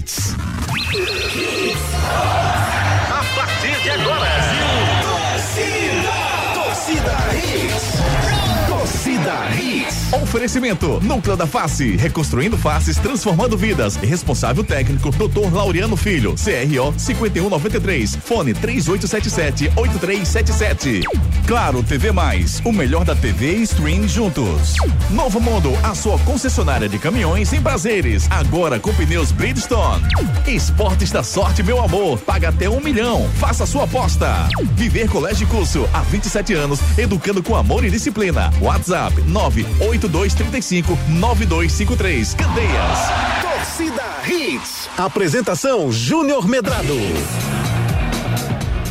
Hits. Oferecimento: Núcleo da Face, reconstruindo faces, transformando vidas. Responsável técnico: Dr. Laureano Filho, CRO 5193, fone 3877-8377. Claro TV Mais, o melhor da TV e stream juntos. Novo Mundo, a sua concessionária de caminhões em prazeres, agora com pneus Bridgestone. Esportes da sorte, meu amor, paga até um milhão. Faça sua aposta. Viver Colégio Curso, há 27 anos, educando com amor e disciplina. WhatsApp 98235 9253. Candeias. Torcida Hits. Apresentação Júnior Medrado.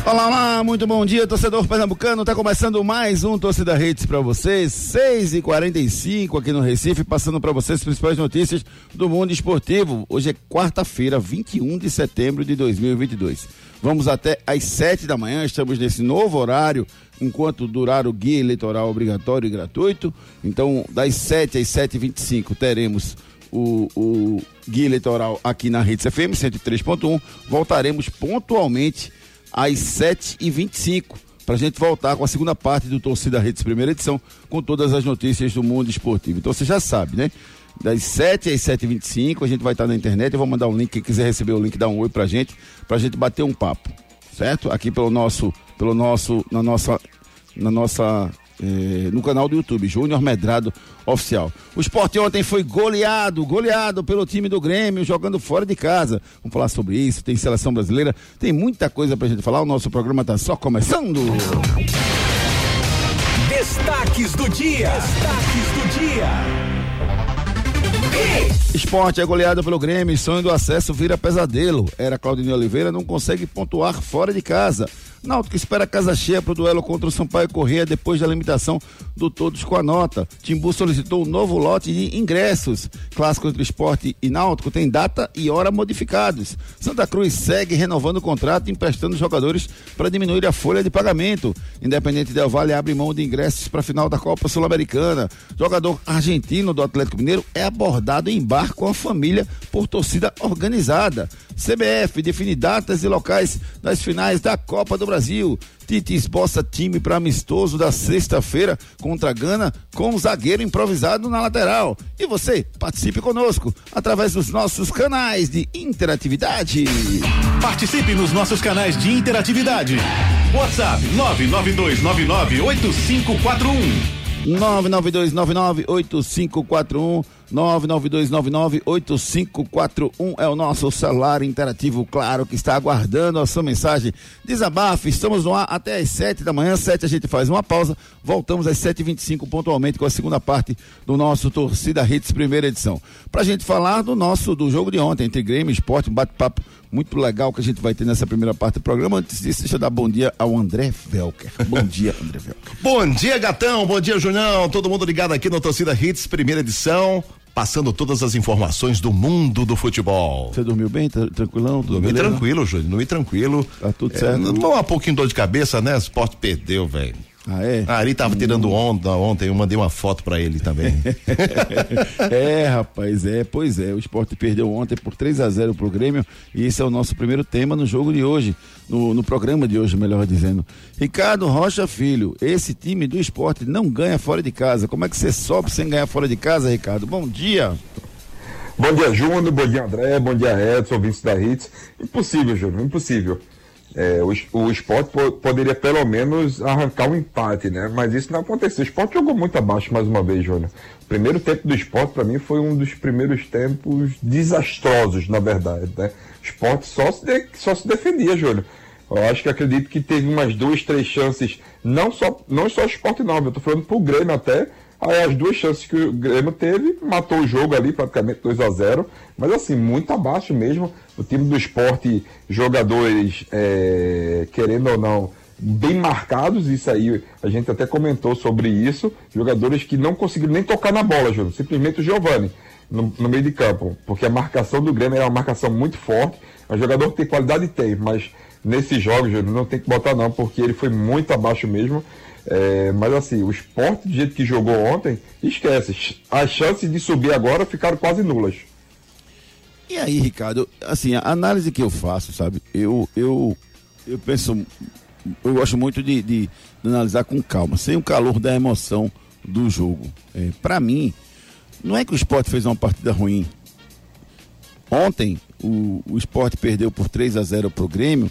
Olá, olá, muito bom dia, torcedor pernambucano. Tá começando mais um Torcida Redes para vocês, 6 e 45 aqui no Recife, passando para vocês as principais notícias do mundo esportivo. Hoje é quarta-feira, 21 de setembro de 2022. Vamos até às 7 da manhã, estamos nesse novo horário, enquanto durar o guia eleitoral obrigatório e gratuito. Então, das 7 às 7h25 teremos o, o guia eleitoral aqui na Rede FM 103.1. Voltaremos pontualmente às 7h25 para a gente voltar com a segunda parte do Torcida Redes primeira edição, com todas as notícias do mundo esportivo. Então você já sabe, né? Das 7 às 7h25, a gente vai estar na internet. Eu vou mandar um link. Quem quiser receber o link, dá um oi pra gente, pra gente bater um papo. Certo? Aqui pelo nosso, pelo nosso, na nossa, na nossa eh, no canal do YouTube, Júnior Medrado Oficial. O esporte ontem foi goleado, goleado pelo time do Grêmio, jogando fora de casa. Vamos falar sobre isso, tem seleção brasileira, tem muita coisa pra gente falar. O nosso programa tá só começando. Destaques do dia. Destaques do dia. Esporte é goleado pelo Grêmio, sonho do acesso vira pesadelo. Era Claudinei Oliveira, não consegue pontuar fora de casa. Náutico espera casa cheia para o duelo contra o Sampaio Correia depois da limitação do Todos com a Nota. Timbu solicitou um novo lote de ingressos. Clássico entre esporte e Náutico tem data e hora modificados. Santa Cruz segue renovando o contrato e emprestando jogadores para diminuir a folha de pagamento. Independente Del Vale abre mão de ingressos para a final da Copa Sul-Americana. Jogador argentino do Atlético Mineiro é abordado em bar com a família por torcida organizada. CBF define datas e locais das finais da Copa do Brasil. Tite esboça time para amistoso da sexta-feira contra a Gana com um zagueiro improvisado na lateral. E você, participe conosco através dos nossos canais de interatividade. Participe nos nossos canais de interatividade. WhatsApp 992998541. 992998541 992998541 é o nosso celular interativo, claro, que está aguardando a sua mensagem. Desabafe, estamos no ar até às 7 da manhã, 7 a gente faz uma pausa, voltamos às 7h25 pontualmente com a segunda parte do nosso Torcida Hits primeira edição. Pra gente falar do nosso, do jogo de ontem, entre Grêmio e Esporte, um bate-papo muito legal que a gente vai ter nessa primeira parte do programa. Antes disso, deixa eu dar bom dia ao André Velker. Bom dia, André Velker. Bom dia, gatão. Bom dia, Junão. Todo mundo ligado aqui no Torcida Hits, primeira edição. Passando todas as informações do mundo do futebol. Você dormiu bem? Tranquilão? Dormi beleza? tranquilo, Júnior. Dormi tranquilo. Tá tudo É, certo. não, um pouquinho de dor de cabeça, né? O esporte perdeu, velho. Ah, é? A Ari tava tirando onda ontem, eu mandei uma foto pra ele também. é, rapaz, é, pois é. O esporte perdeu ontem por 3 a 0 pro Grêmio e esse é o nosso primeiro tema no jogo de hoje, no, no programa de hoje, melhor dizendo. Ricardo Rocha Filho, esse time do esporte não ganha fora de casa. Como é que você sobe sem ganhar fora de casa, Ricardo? Bom dia. Bom dia, Júnior. Bom dia, André. Bom dia, Edson, ouvintes da Hits. Impossível, Júnior, impossível. É, o, o esporte po- poderia pelo menos arrancar um empate, né? Mas isso não aconteceu. O esporte jogou muito abaixo mais uma vez, Júnior. O primeiro tempo do esporte, para mim, foi um dos primeiros tempos desastrosos, na verdade, né? O esporte só se, só se defendia, Júnior. Eu acho que acredito que teve umas duas, três chances, não só, não só o esporte não, eu tô falando pro Grêmio até, Aí as duas chances que o Grêmio teve, matou o jogo ali, praticamente 2 a 0 Mas assim, muito abaixo mesmo. O time do esporte, jogadores, é, querendo ou não, bem marcados, isso aí, a gente até comentou sobre isso. Jogadores que não conseguiram nem tocar na bola, Júnior. Simplesmente o Giovani. No, no meio de campo, porque a marcação do Grêmio é uma marcação muito forte. É um jogador que tem qualidade, tem, mas nesses jogos, Júnior, não tem que botar não, porque ele foi muito abaixo mesmo. É, mas assim, o esporte do jeito que jogou ontem, esquece. As chances de subir agora ficaram quase nulas. E aí, Ricardo, assim, a análise que eu faço, sabe? Eu, eu, eu penso, eu gosto muito de, de, de analisar com calma, sem o calor da emoção do jogo. É, para mim, não é que o esporte fez uma partida ruim. Ontem, o, o esporte perdeu por 3 a 0 pro Grêmio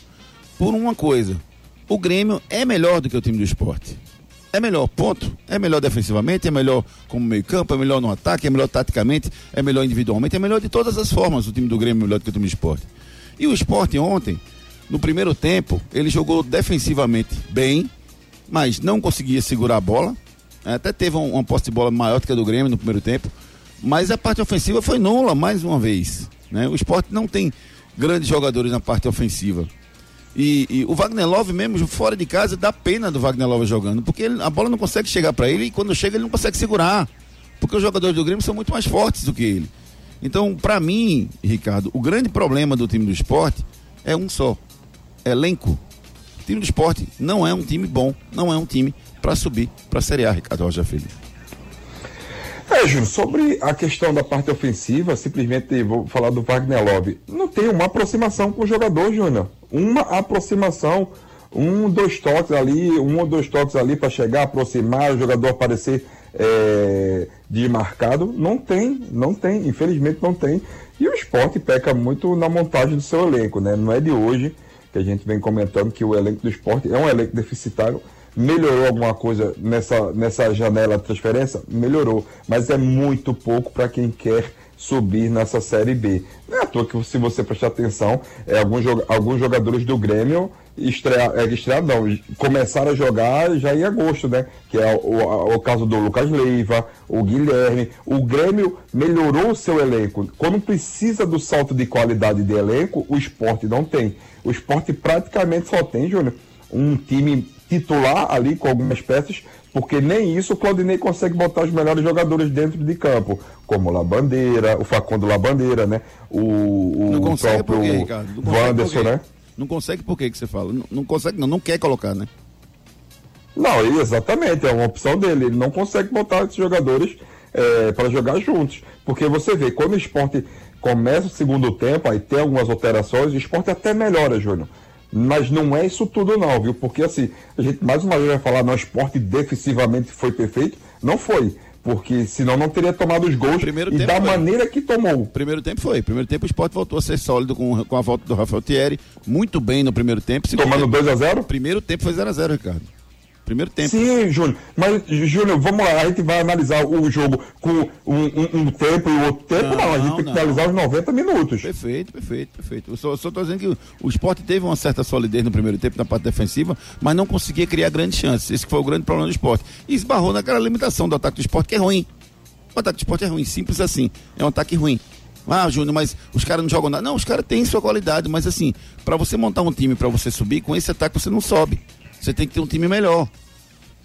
por uma coisa. O Grêmio é melhor do que o time do esporte. É melhor, ponto. É melhor defensivamente, é melhor como meio campo, é melhor no ataque, é melhor taticamente, é melhor individualmente, é melhor de todas as formas o time do Grêmio é melhor do que o time do esporte. E o esporte ontem, no primeiro tempo, ele jogou defensivamente bem, mas não conseguia segurar a bola. Até teve uma, uma posse de bola maior do que a do Grêmio no primeiro tempo. Mas a parte ofensiva foi nula mais uma vez. Né? O esporte não tem grandes jogadores na parte ofensiva. E, e, o Wagner Love mesmo, fora de casa, dá pena do Wagner Love jogando, porque ele, a bola não consegue chegar para ele e quando chega ele não consegue segurar. Porque os jogadores do Grêmio são muito mais fortes do que ele. Então, para mim, Ricardo, o grande problema do time do esporte é um só: elenco. O time do esporte não é um time bom, não é um time para subir para a Série A, Ricardo Rocha Filho. É, Júnior, sobre a questão da parte ofensiva, simplesmente vou falar do Wagner Love. Não tem uma aproximação com o jogador, Júnior. Uma aproximação, um, dois toques ali, um ou dois toques ali para chegar, aproximar, o jogador aparecer é, desmarcado. Não tem, não tem, infelizmente não tem. E o esporte peca muito na montagem do seu elenco, né? Não é de hoje que a gente vem comentando que o elenco do esporte é um elenco deficitário Melhorou alguma coisa nessa, nessa janela de transferência? Melhorou, mas é muito pouco para quem quer subir nessa Série B. Não é à toa que, se você prestar atenção, é, alguns, alguns jogadores do Grêmio estrear, é, estrear não, começaram a jogar já em agosto, né? Que é o, o, caso do Lucas Leiva, o Guilherme. O Grêmio melhorou o seu elenco. Quando precisa do salto de qualidade de elenco, o esporte não tem. O esporte praticamente só tem, Júnior, um time titular ali com algumas peças, porque nem isso o Claudinei consegue botar os melhores jogadores dentro de campo, como o Labandeira, o Facundo Labandeira, né? O, o não consegue próprio por quê, Ricardo? Não Wanderson, né? Não consegue por quê que você fala? Não, não consegue, não, não quer colocar, né? Não, exatamente, é uma opção dele. Ele não consegue botar esses jogadores é, para jogar juntos. Porque você vê, quando o esporte começa o segundo tempo, aí tem algumas alterações, o esporte até melhora, Júnior. Mas não é isso tudo não, viu? Porque assim, a gente mais uma vez vai falar, no esporte defensivamente foi perfeito. Não foi porque senão não teria tomado os gols primeiro e da foi. maneira que tomou. Primeiro tempo foi. Primeiro tempo o esporte voltou a ser sólido com, com a volta do Rafael Thierry, muito bem no primeiro tempo. Segundo Tomando 2 a 0 Primeiro tempo foi 0 a 0 Ricardo. Primeiro tempo. Sim, Júnior. Mas, Júnior, vamos lá. A gente vai analisar o jogo com um, um, um tempo e o outro tempo. Não, não a gente tem que analisar os 90 minutos. Perfeito, perfeito, perfeito. Eu só estou dizendo que o, o esporte teve uma certa solidez no primeiro tempo na parte defensiva, mas não conseguia criar grandes chances. Esse foi o grande problema do esporte. E esbarrou naquela limitação do ataque do esporte, que é ruim. O ataque do esporte é ruim, simples assim. É um ataque ruim. Ah, Júnior, mas os caras não jogam nada. Não, os caras têm sua qualidade, mas assim, para você montar um time para você subir, com esse ataque você não sobe. Você tem que ter um time melhor.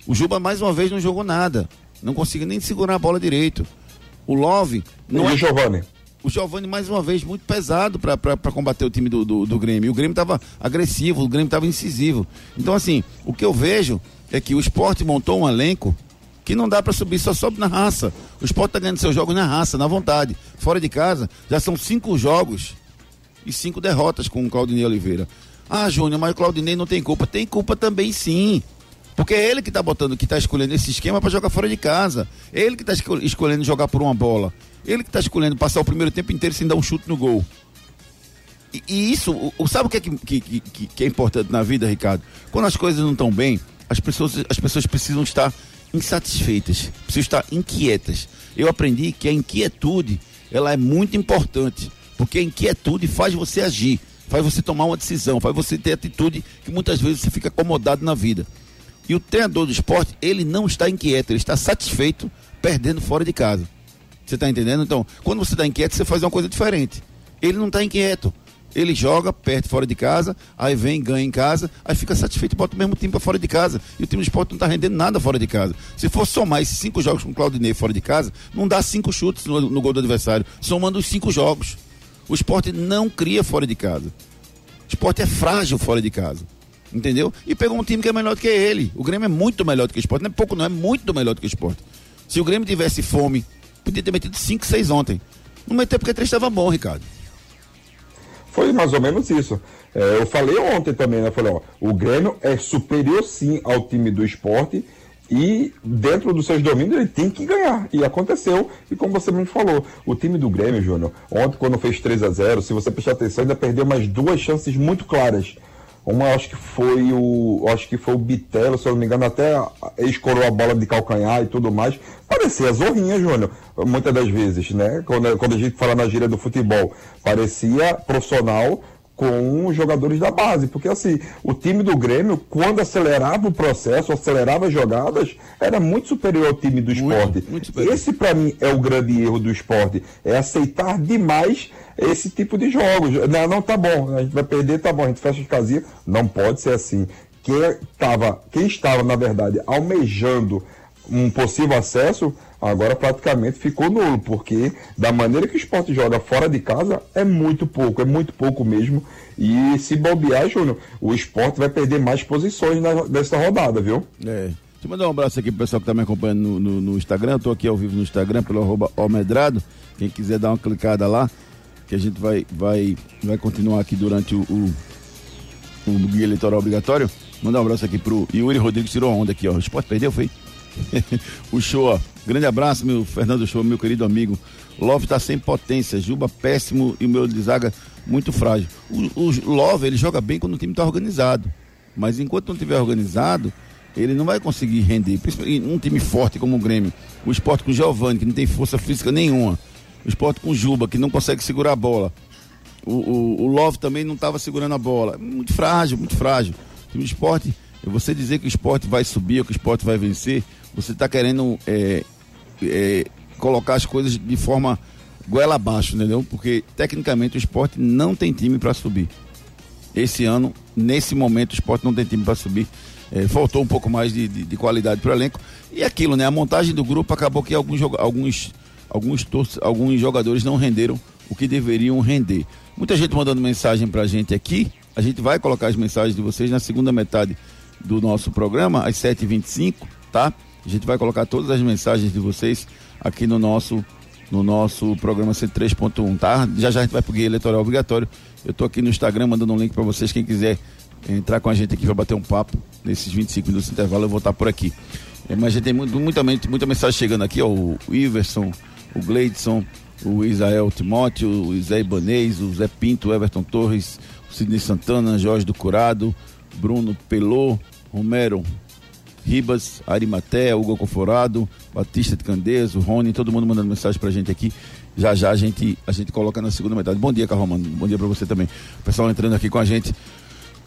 O Juba mais uma vez não jogou nada. Não conseguiu nem segurar a bola direito. O Love. Não e é... o Giovanni? O Giovanni, mais uma vez, muito pesado para combater o time do, do, do Grêmio. O Grêmio estava agressivo, o Grêmio estava incisivo. Então, assim, o que eu vejo é que o esporte montou um elenco que não dá para subir, só sobe na raça. O esporte está ganhando seus jogos na raça, na vontade. Fora de casa, já são cinco jogos e cinco derrotas com o Claudinei Oliveira. Ah, Júnior, mas o Claudinei não tem culpa. Tem culpa também, sim. Porque é ele que está botando, que está escolhendo esse esquema para jogar fora de casa. Ele que está escolhendo jogar por uma bola. Ele que está escolhendo passar o primeiro tempo inteiro sem dar um chute no gol. E, e isso, o, sabe o que é, que, que, que, que é importante na vida, Ricardo? Quando as coisas não estão bem, as pessoas, as pessoas precisam estar insatisfeitas, precisam estar inquietas. Eu aprendi que a inquietude, ela é muito importante, porque a inquietude faz você agir, faz você tomar uma decisão, faz você ter atitude que muitas vezes você fica acomodado na vida. E o treinador do esporte, ele não está inquieto, ele está satisfeito perdendo fora de casa. Você está entendendo? Então, quando você está inquieto, você faz uma coisa diferente. Ele não está inquieto. Ele joga, perde fora de casa, aí vem, ganha em casa, aí fica satisfeito e bota o mesmo time para fora de casa. E o time do esporte não está rendendo nada fora de casa. Se for somar esses cinco jogos com o Claudinei fora de casa, não dá cinco chutes no, no gol do adversário, somando os cinco jogos. O esporte não cria fora de casa. O esporte é frágil fora de casa entendeu? E pegou um time que é melhor do que ele. O Grêmio é muito melhor do que o esporte. Não é pouco, não, é muito melhor do que o esporte. Se o Grêmio tivesse fome, podia ter metido 5, 6 ontem. Não meteu porque 3 estava bom, Ricardo. Foi mais ou menos isso. É, eu falei ontem também, né? Falei, ó, o Grêmio é superior sim ao time do esporte e dentro dos seus domínios ele tem que ganhar. E aconteceu. E como você me falou, o time do Grêmio, Júnior, ontem quando fez 3 a 0 se você prestar atenção, ainda perdeu mais duas chances muito claras. Uma acho que foi o. Acho que foi o Bitelo, se eu não me engano, até escorou a bola de calcanhar e tudo mais. Parecia zorrinha, Júnior, muitas das vezes, né? Quando, quando a gente fala na gíria do futebol, parecia profissional, com os jogadores da base, porque assim, o time do Grêmio, quando acelerava o processo, acelerava as jogadas, era muito superior ao time do esporte. Muito, muito Esse, para mim, é o grande erro do esporte, é aceitar demais esse tipo de jogos. Não, não, tá bom, a gente vai perder, tá bom, a gente fecha as casinhas. Não pode ser assim. Quem, tava, quem estava, na verdade, almejando um possível acesso, agora praticamente ficou nulo, porque da maneira que o esporte joga fora de casa é muito pouco, é muito pouco mesmo. E se bobear, Júnior, o esporte vai perder mais posições nessa rodada, viu? É. Deixa eu mandar um abraço aqui pro pessoal que tá me acompanhando no, no, no Instagram. Tô aqui ao vivo no Instagram pelo arroba Almedrado. Quem quiser dar uma clicada lá, que a gente vai, vai, vai continuar aqui durante o, o, o guia eleitoral obrigatório. Mandar um abraço aqui pro Yuri Rodrigues, tirou onda aqui, ó. O esporte perdeu, foi? o show, grande abraço, meu Fernando Show, meu querido amigo. Love tá sem potência, Juba péssimo e o meu de zaga muito frágil. O, o Love, ele joga bem quando o time tá organizado. Mas enquanto não tiver organizado, ele não vai conseguir render. Principalmente um time forte como o Grêmio. O esporte com o Giovanni, que não tem força física nenhuma. O esporte com o Juba, que não consegue segurar a bola. O, o, o Love também não estava segurando a bola. Muito frágil, muito frágil. O time do esporte, você dizer que o esporte vai subir ou que o esporte vai vencer, você está querendo é, é, colocar as coisas de forma goela abaixo, entendeu? Porque tecnicamente o esporte não tem time para subir. Esse ano, nesse momento, o esporte não tem time para subir. É, faltou um pouco mais de, de, de qualidade para o elenco. E aquilo, né? A montagem do grupo acabou que alguns, alguns, alguns, alguns jogadores não renderam o que deveriam render. Muita gente mandando mensagem para a gente aqui. A gente vai colocar as mensagens de vocês na segunda metade do nosso programa, às 7h25, tá? A gente vai colocar todas as mensagens de vocês aqui no nosso no nosso programa 103.1, tá? Já já a gente vai pro guia eleitoral obrigatório. Eu tô aqui no Instagram mandando um link para vocês, quem quiser entrar com a gente aqui para bater um papo nesses 25 minutos de intervalo, eu vou estar por aqui. É, mas a gente tem muito, muita, muita mensagem chegando aqui, ó, o Iverson, o Gleidson, o Israel Timóteo, o Zé Ibanês, o Zé Pinto, o Everton Torres, o Sidney Santana, Jorge do Curado, Bruno Pelô, Romero Ribas, Arimaté, Hugo Conforado, Batista de Candeias, o Rony, todo mundo mandando mensagem pra gente aqui. Já já a gente, a gente coloca na segunda metade. Bom dia, Carlos Romano. Bom dia pra você também. O pessoal entrando aqui com a gente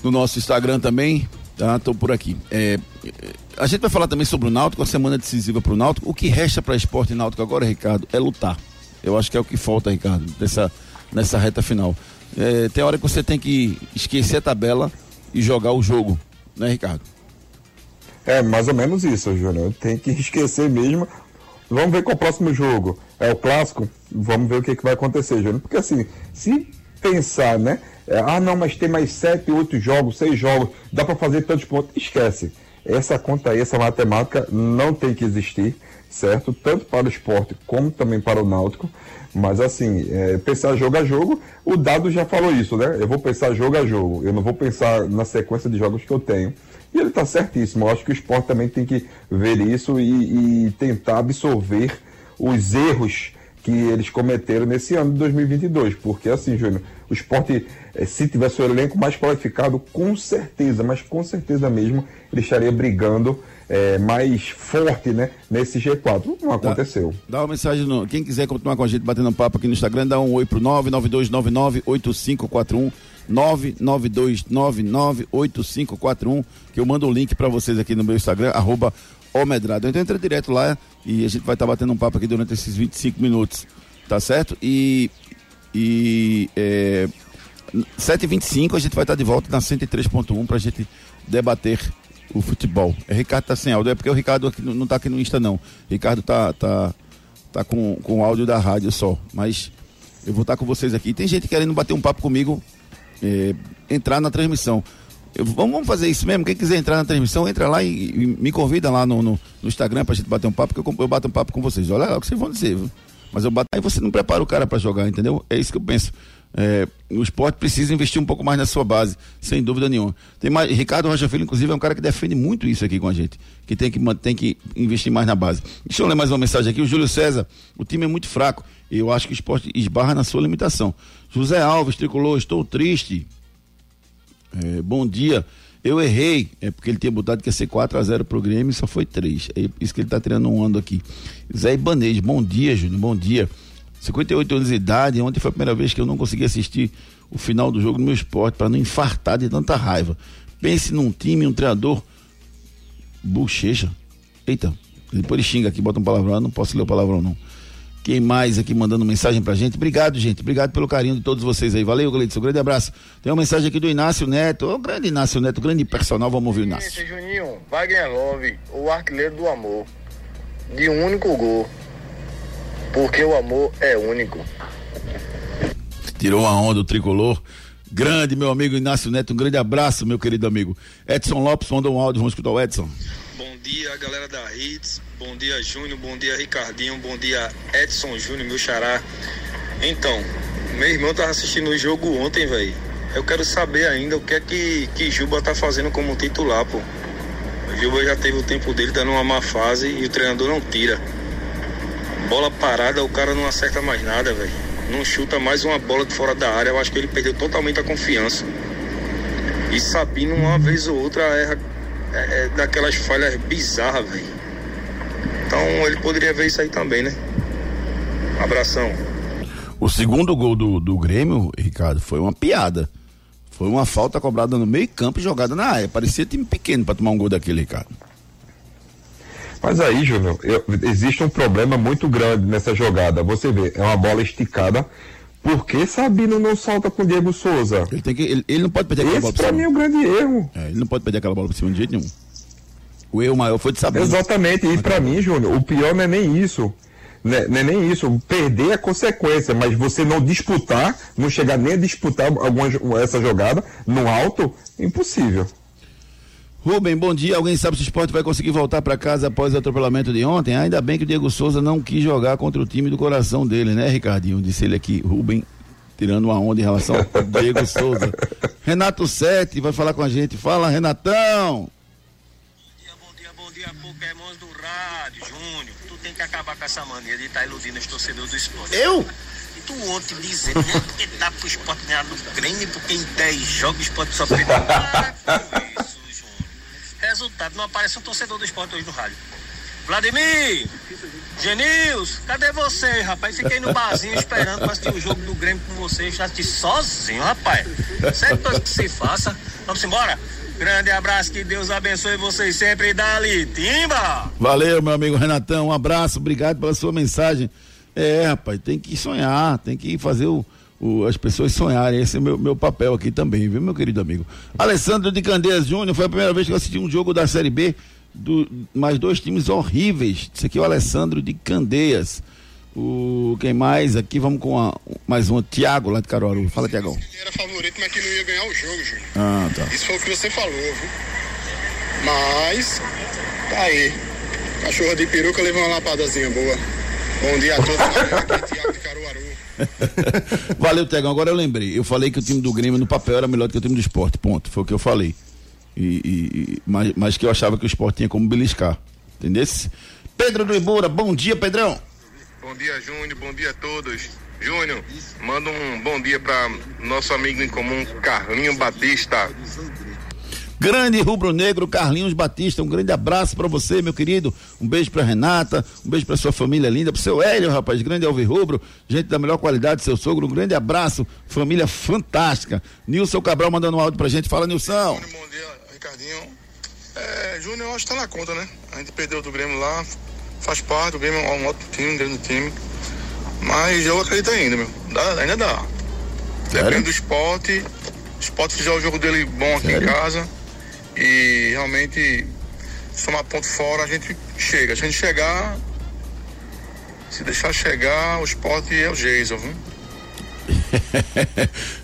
no nosso Instagram também. Tá, tô por aqui. É, a gente vai falar também sobre o Náutico, a semana decisiva para o Náutico. O que resta para esporte Náutico agora, Ricardo, é lutar. Eu acho que é o que falta, Ricardo, nessa, nessa reta final. É, tem hora que você tem que esquecer a tabela e jogar o jogo, né, Ricardo? É mais ou menos isso, Júnior. Tem que esquecer mesmo. Vamos ver qual é o próximo jogo. É o clássico? Vamos ver o que, que vai acontecer, Júnior. Porque assim, se pensar, né? É, ah, não, mas tem mais sete, oito jogos, seis jogos, dá para fazer tantos pontos. Esquece. Essa conta aí, essa matemática não tem que existir, certo? Tanto para o esporte como também para o náutico. Mas assim, é, pensar jogo a jogo, o dado já falou isso, né? Eu vou pensar jogo a jogo. Eu não vou pensar na sequência de jogos que eu tenho. E ele está certíssimo. Eu acho que o esporte também tem que ver isso e, e tentar absorver os erros que eles cometeram nesse ano de 2022. Porque, assim, Júnior, o esporte, eh, se tivesse o elenco mais qualificado, com certeza, mas com certeza mesmo, ele estaria brigando é, mais forte né, nesse G4. Não aconteceu. Dá, dá uma mensagem, no, quem quiser continuar com a gente batendo um papo aqui no Instagram, dá um oi pro 992998541. 992998541, que eu mando o link para vocês aqui no meu Instagram, arroba Omedrado. Então entra direto lá e a gente vai estar tá batendo um papo aqui durante esses 25 minutos, tá certo? E, e é, 7h25 a gente vai estar tá de volta na 103.1 para a gente debater o futebol. É, Ricardo tá sem áudio, é porque o Ricardo aqui, não está aqui no Insta não. O Ricardo tá, tá, tá com, com áudio da rádio só, mas eu vou estar tá com vocês aqui. Tem gente querendo bater um papo comigo é, entrar na transmissão. Eu, vamos, fazer isso mesmo? Quem quiser entrar na transmissão, entra lá e, e me convida lá no, no, no Instagram pra gente bater um papo, que eu, eu bato um papo com vocês. Olha lá o que vocês vão dizer, viu? Mas eu bato. Aí você não prepara o cara para jogar, entendeu? É isso que eu penso. É, o esporte precisa investir um pouco mais na sua base, sem dúvida nenhuma. Tem mais, Ricardo Rocha Filho, inclusive, é um cara que defende muito isso aqui com a gente, que tem que, tem que investir mais na base. Deixa eu ler mais uma mensagem aqui. O Júlio César, o time é muito fraco. Eu acho que o esporte esbarra na sua limitação. José Alves, tricolor, estou triste. É, bom dia. Eu errei, é porque ele tinha botado que ia ser 4 a 0 pro Grêmio e só foi 3. É isso que ele tá tirando um ano aqui. Zé Ibanez, bom dia, Júnior, bom dia. 58 anos de idade, ontem foi a primeira vez que eu não consegui assistir o final do jogo no meu esporte para não infartar de tanta raiva. Pense num time, um treinador bochecha. Eita, depois ele xinga aqui, bota um palavrão, não posso ler o palavrão não. Quem mais aqui mandando mensagem pra gente? Obrigado, gente. Obrigado pelo carinho de todos vocês aí. Valeu, Gleidson. Um grande abraço. Tem uma mensagem aqui do Inácio Neto. O grande Inácio Neto, grande personal. Vamos ouvir o Inácio. Esse Juninho, Wagner Love, o artilheiro do amor. De um único gol. Porque o amor é único. Tirou uma onda do tricolor. Grande, meu amigo Inácio Neto. Um grande abraço, meu querido amigo. Edson Lopes mandou um áudio. Vamos escutar o Edson. Bom dia, galera da Hits. Bom dia, Júnior. Bom dia, Ricardinho. Bom dia, Edson Júnior, meu xará. Então, meu irmão tava assistindo o jogo ontem, velho. Eu quero saber ainda o que é que, que Juba tá fazendo como titular, pô. O Juba já teve o tempo dele, tá numa má fase e o treinador não tira. Bola parada, o cara não acerta mais nada, velho. Não chuta mais uma bola de fora da área. Eu acho que ele perdeu totalmente a confiança. E Sabino, uma vez ou outra, erra é, é daquelas falhas bizarras, velho. Então ele poderia ver isso aí também, né? Abração. O segundo gol do, do Grêmio, Ricardo, foi uma piada. Foi uma falta cobrada no meio campo e jogada na área. Parecia time pequeno para tomar um gol daquele, Ricardo. Mas aí, Júnior, eu- existe um problema muito grande nessa jogada. Você vê, é uma bola esticada. Por que Sabino não salta com o Diego Souza? Ele, tem que, ele, ele não pode perder aquela Esse bola por pra mim é o grande erro. É, ele não pode perder aquela bola por cima de jeito nenhum. O erro maior foi de Sabino. Exatamente, e pra mim, Júnior, o pior não é nem isso. Né, Não é nem isso, perder é consequência, mas você não disputar, não chegar nem a disputar alguma, essa jogada no alto, impossível. Rubem, bom dia. Alguém sabe se o esporte vai conseguir voltar para casa após o atropelamento de ontem? Ainda bem que o Diego Souza não quis jogar contra o time do coração dele, né, Ricardinho? Disse ele aqui, Rubem, tirando uma onda em relação ao Diego Souza. Renato Sete vai falar com a gente. Fala, Renatão! Bom dia, bom dia, Pokémons do rádio, Júnior. Tu tem que acabar com essa mania de estar iludindo os torcedores do esporte. Eu? E tu ontem dizendo, né, porque dá pro esporte ganhar do Grêmio, porque em 10 jogos o esporte só perdeu. Para com isso. Resultado, não aparece um torcedor do esporte hoje no rádio. Vladimir, Genils, cadê você, rapaz? Fiquei no barzinho esperando pra assistir o jogo do Grêmio com vocês. Já assisti sozinho, rapaz. Sempre coisa que se faça. Vamos embora? Grande abraço, que Deus abençoe vocês sempre. Dali, Timba! Valeu, meu amigo Renatão. Um abraço, obrigado pela sua mensagem. É, rapaz, tem que sonhar, tem que fazer o, o- as pessoas sonharem. Esse é o meu, meu papel aqui também, viu, meu querido amigo? Alessandro de Candeias Júnior, foi a primeira vez que eu assisti um jogo da Série B, do, mais dois times horríveis. Esse aqui é o Alessandro de Candeias. O, quem mais? Aqui vamos com a- mais um, Tiago lá de Caruaru. Fala, Tiagão. Era favorito, mas que não ia ganhar o jogo, Júnior. Ah, tá. Isso foi o que você falou, viu? Mas, tá aí. Cachorro de peruca levou uma lapadazinha boa. Bom dia a todos. Aqui é Thiago de Caruaru. Valeu, Tegão. Agora eu lembrei. Eu falei que o time do Grêmio no papel era melhor do que o time do esporte. Ponto. Foi o que eu falei. E, e- mas, mas que eu achava que o esporte tinha como beliscar. Entendeu? Pedro do Ibura, bom dia, Pedrão. Bom dia, Júnior. Bom dia a todos. Júnior, manda um bom dia para nosso amigo em comum, Carlinho Batista. Grande rubro-negro Carlinhos Batista, um grande abraço pra você, meu querido. Um beijo pra Renata, um beijo pra sua família linda, pro seu Hélio, rapaz, grande alvirrubro, gente da melhor qualidade, seu sogro, um grande abraço, família fantástica. Nilson Cabral mandando um áudio pra gente, fala Nilson. Bom dia, Ricardinho. É, Júnior, acho que tá na conta, né? A gente perdeu do Grêmio lá, faz parte, o Grêmio é um ótimo time, um grande time. Mas eu acredito ainda, meu. Dá- ainda dá. Depende do esporte. O esporte fizer o jogo dele bom aqui Sério? em casa. E realmente, se tomar ponto fora, a gente chega. Se a gente chegar, se deixar chegar, o esporte é o Jason, viu?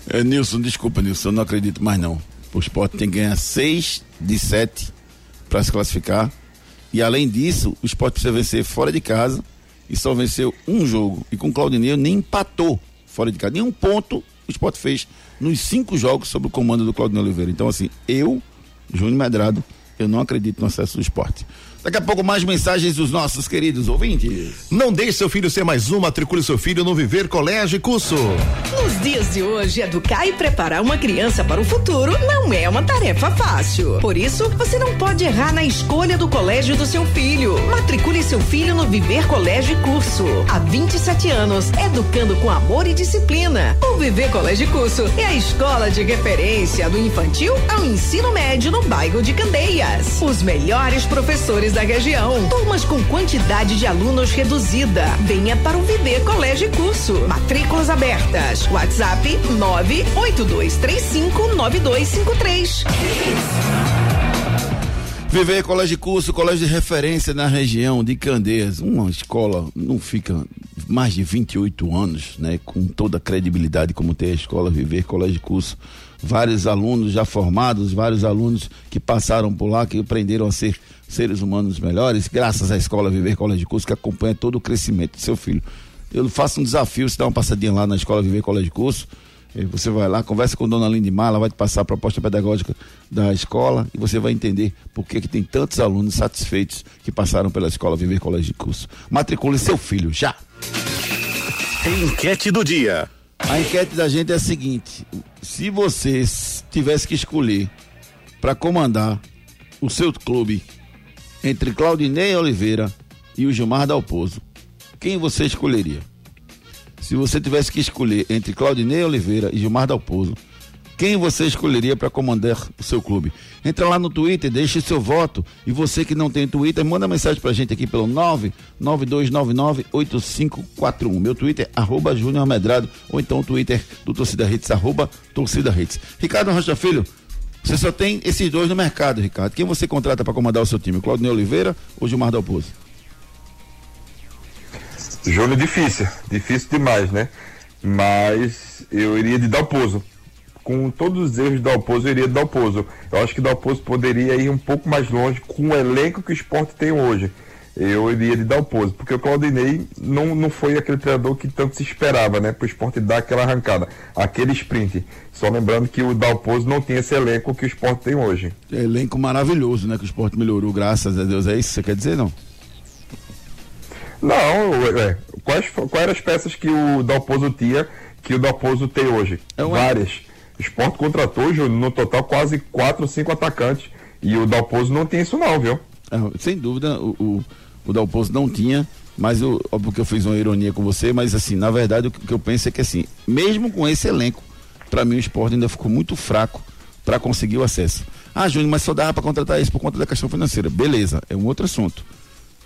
É, Nilson, desculpa, Nilson, eu não acredito mais não. O esporte tem que ganhar seis de sete para se classificar. E além disso, o esporte precisa vencer fora de casa e só venceu um jogo. E com o Claudinei nem empatou fora de casa. Nenhum ponto o esporte fez nos cinco jogos sob o comando do Claudio Oliveira. Então, assim, eu, Júnior Medrado, eu não acredito no acesso do esporte. Daqui a pouco mais mensagens dos nossos queridos ouvintes. Não deixe seu filho ser mais um, matricule seu filho no Viver Colégio e Curso. Nos dias de hoje, educar e preparar uma criança para o futuro não é uma tarefa fácil. Por isso, você não pode errar na escolha do colégio do seu filho. Matricule seu filho no Viver Colégio e Curso. Há 27 anos, educando com amor e disciplina. O Viver Colégio e Curso é a escola de referência do infantil ao ensino médio no bairro de Candeias. Os melhores professores da região. Turmas com quantidade de alunos reduzida. Venha para o Viver Colégio Curso. Matrículas abertas. WhatsApp 982359253. Viver Colégio de Curso, colégio de referência na região de Candeias. Uma escola não fica mais de 28 anos, né? Com toda a credibilidade como tem a escola Viver Colégio de Curso. Vários alunos já formados, vários alunos que passaram por lá, que aprenderam a ser seres humanos melhores, graças à escola Viver Colégio de Curso, que acompanha todo o crescimento do seu filho. Eu faço um desafio, se dá uma passadinha lá na escola Viver Colégio de Curso, você vai lá, conversa com dona Lindimar, ela vai te passar a proposta pedagógica da escola e você vai entender por que, que tem tantos alunos satisfeitos que passaram pela escola Viver Colégio de Curso. Matricule seu filho, já! Enquete do dia. A enquete da gente é a seguinte: se você tivesse que escolher para comandar o seu clube entre Claudinei Oliveira e o Gilmar Dalpozo, quem você escolheria? Se você tivesse que escolher entre Claudinei Oliveira e Gilmar Dalpozo, quem você escolheria para comandar o seu clube? Entra lá no Twitter, deixe seu voto. E você que não tem Twitter, manda mensagem pra gente aqui pelo 992998541. Meu Twitter, arroba Júnior Medrado, ou então o Twitter do Torcida Hits, arroba Torcida Hits. Ricardo Rocha Filho, você só tem esses dois no mercado, Ricardo. Quem você contrata para comandar o seu time? Claudinei Oliveira ou Gilmar Dalpozo? Júnior difícil, difícil demais, né? Mas eu iria de Dalpozo. Com todos os erros de Dalpozo, eu iria de Dalpozo. Eu acho que Dalpozo poderia ir um pouco mais longe com o elenco que o esporte tem hoje. Eu iria de Dalpozo, porque o Claudinei não, não foi aquele treinador que tanto se esperava, né? Para o esporte dar aquela arrancada, aquele sprint. Só lembrando que o Dalpozo não tinha esse elenco que o esporte tem hoje. É elenco maravilhoso, né? Que o esporte melhorou, graças a Deus. É isso que você quer dizer, não? Não, é, quais, quais eram as peças que o Dalpozo tinha que o Dalpozo tem hoje? É. Várias. O Sport contratou, no total, quase quatro, cinco atacantes. E o Dalpozo não tem isso não, viu? É, sem dúvida, o, o, o Dalpozo não tinha, mas eu, óbvio que eu fiz uma ironia com você, mas assim, na verdade o que eu penso é que assim, mesmo com esse elenco, para mim o esporte ainda ficou muito fraco para conseguir o acesso. Ah, Júnior, mas só dava para contratar isso por conta da questão financeira. Beleza, é um outro assunto.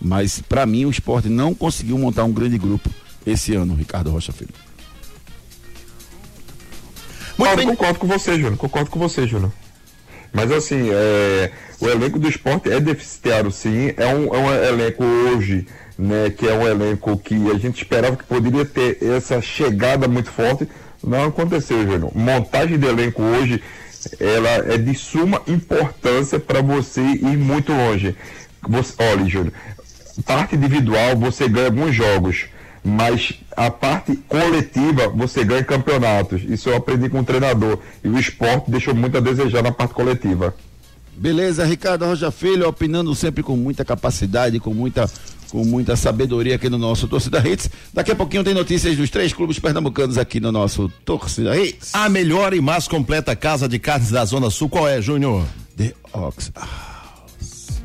Mas para mim o esporte não conseguiu montar um grande grupo esse ano, Ricardo Rocha Filho. Muito bem. concordo com você, Júnior. Concordo com você, Júnior. Mas assim, é, o elenco do esporte é deficitário, sim. É um, é um elenco hoje, né, que é um elenco que a gente esperava que poderia ter essa chegada muito forte. Não aconteceu, Júnior. Montagem de elenco hoje, ela é de suma importância para você ir muito longe. Você, olha, Júnior, parte individual você ganha alguns jogos, mas a parte coletiva você ganha campeonatos. Isso eu aprendi com o treinador. E o esporte deixou muito a desejar na parte coletiva. Beleza, Ricardo Roja Filho, opinando sempre com muita capacidade, com muita com muita sabedoria aqui no nosso Torcida Hits. Daqui a pouquinho tem notícias dos três clubes pernambucanos aqui no nosso Torcida Hits. A melhor e mais completa casa de carnes da Zona Sul, qual é, Júnior? The Ox. Ah.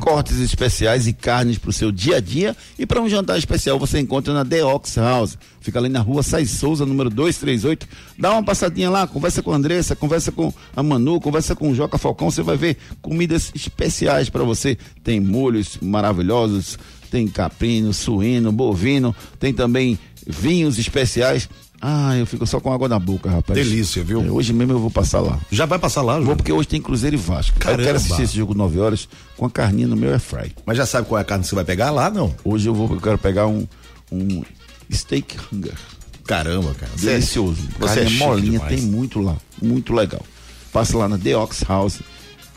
Cortes especiais e carnes para o seu dia a dia e para um jantar especial você encontra na The Ox House. Fica ali na rua Sai Souza, número 238. Dá uma passadinha lá, conversa com a Andressa, conversa com a Manu, conversa com o Joca Falcão. Você vai ver comidas especiais para você. Tem molhos maravilhosos, tem caprino, suíno, bovino, tem também vinhos especiais Ah, eu fico só com água na boca, rapaz. Delícia, viu? É, hoje mesmo eu vou passar lá. Já vai passar lá, Vou Júnior? porque hoje tem Cruzeiro e Vasco. Caramba. Eu quero assistir esse jogo 9 horas com a carninha no meu air fry. Mas já sabe qual é a carne que você vai pegar lá, não? Hoje eu vou, eu quero pegar um, um steak hunger. Caramba, cara. É- Delicioso. Você é Carne chique molinha, demais. tem muito lá. Muito legal. Passa lá na The Ox House.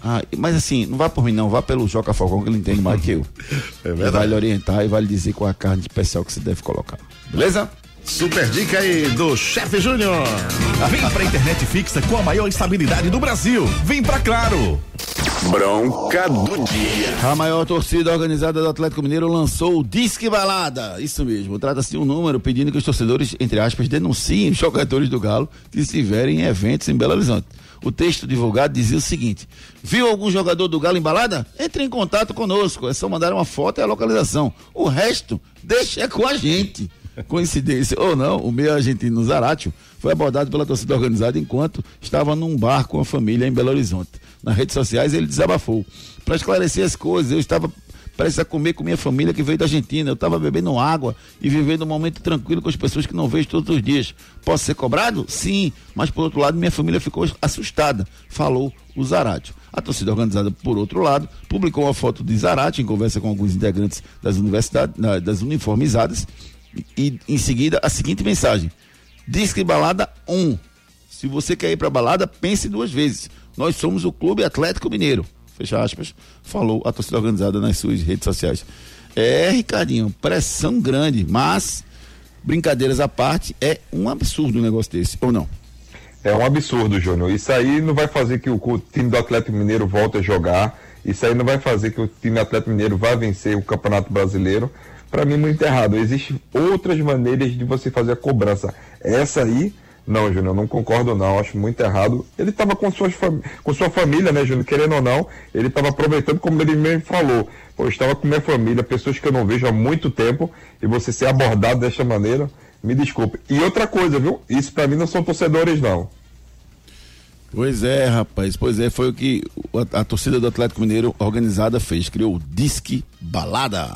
Ah, mas assim, não vá por mim não, vá pelo Joca Falcão que ele entende mais que eu. É Ele verdade. vai lhe orientar e vai lhe dizer qual é a carne especial que você deve colocar. Beleza? Super dica aí do Chefe Júnior. Vem pra internet fixa com a maior estabilidade do Brasil. Vem pra Claro. Bronca do dia. A maior torcida organizada do Atlético Mineiro lançou o Disque Balada. Isso mesmo. Trata-se de um número pedindo que os torcedores, entre aspas, denunciem os jogadores do Galo que estiverem em eventos em Belo Horizonte. O texto divulgado dizia o seguinte: Viu algum jogador do Galo em balada? Entre em contato conosco. É só mandar uma foto e a localização. O resto, deixa com a gente. Coincidência ou não, o meio argentino Zaratio foi abordado pela torcida organizada enquanto estava num bar com a família em Belo Horizonte. Nas redes sociais ele desabafou. Para esclarecer as coisas, eu estava prestes a comer com minha família que veio da Argentina. Eu estava bebendo água e vivendo um momento tranquilo com as pessoas que não vejo todos os dias. Posso ser cobrado? Sim, mas por outro lado minha família ficou assustada, falou o Zaratio. A torcida organizada, por outro lado, publicou uma foto de Zarate em conversa com alguns integrantes das universidades, das uniformizadas, e em seguida a seguinte mensagem: Disque Balada 1. Se você quer ir pra balada, pense duas vezes. Nós somos o Clube Atlético Mineiro. Fecha aspas, falou a torcida organizada nas suas redes sociais. É, Ricardinho, pressão grande, mas brincadeiras à parte, é um absurdo um negócio desse, ou não? É um absurdo, Júnior. Isso aí não vai fazer que o, time do Atlético Mineiro volte a jogar. Isso aí não vai fazer que o time Atlético Mineiro vá vencer o Campeonato Brasileiro. Para mim, muito errado. Existem outras maneiras de você fazer a cobrança. Essa aí, não, Júnior, não concordo não. Acho muito errado. Ele estava com, fam- com sua família, né, Júnior? Querendo ou não, ele estava aproveitando, como ele mesmo falou. Pô, eu estava com minha família, pessoas que eu não vejo há muito tempo, e você ser abordado desta maneira, me desculpe. E outra coisa, viu? Isso para mim não são torcedores, não. Pois é, rapaz. Pois é, foi o que a, a torcida do Atlético Mineiro organizada fez. Criou o Disque Balada.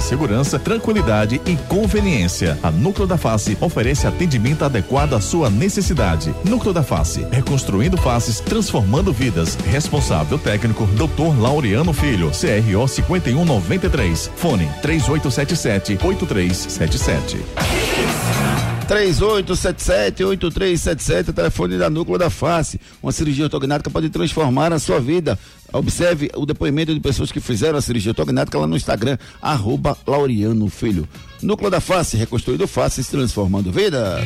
segurança, tranquilidade e conveniência. A Núcleo da Face oferece atendimento adequado à sua necessidade. Núcleo da Face, reconstruindo faces, transformando vidas. Responsável técnico, Dr. Laureano Filho, CRO 5193. Fone 3877 8377. 3877-8377, o telefone da Núcleo da Face. Uma cirurgia ortognática pode transformar a sua vida. Observe o depoimento de pessoas que fizeram a cirurgia ortognática lá no Instagram, arroba Laureano Filho. Núcleo da Face, reconstruindo faces, transformando vidas.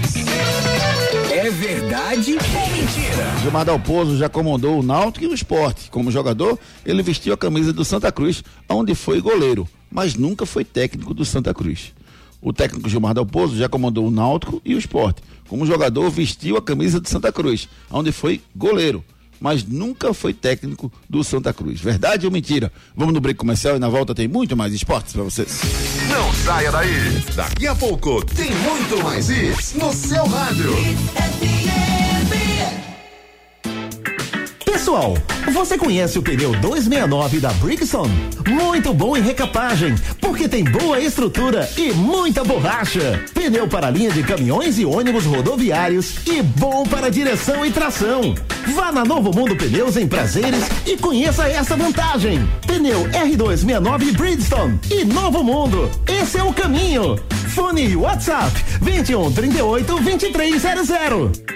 É verdade ou mentira? Gilmar Dalpozo já comandou o Náutico e o Esporte. Como jogador, ele vestiu a camisa do Santa Cruz, onde foi goleiro, mas nunca foi técnico do Santa Cruz. O técnico Gilmar Dalpozo já comandou o Náutico e o Esporte. Como jogador, vestiu a camisa do Santa Cruz, onde foi goleiro, mas nunca foi técnico do Santa Cruz. Verdade ou mentira? Vamos no break comercial e na volta tem muito mais esportes para vocês. Não saia daí. Daqui a pouco tem muito mais isso no seu rádio. Pessoal, você conhece o pneu 269 da Brixton? Muito bom em recapagem, porque tem boa estrutura e muita borracha. Pneu para linha de caminhões e ônibus rodoviários e bom para direção e tração. Vá na Novo Mundo Pneus em Prazeres e conheça essa vantagem. Pneu R269 Bridgestone e Novo Mundo. Esse é o caminho. Fone WhatsApp 21 38 2300.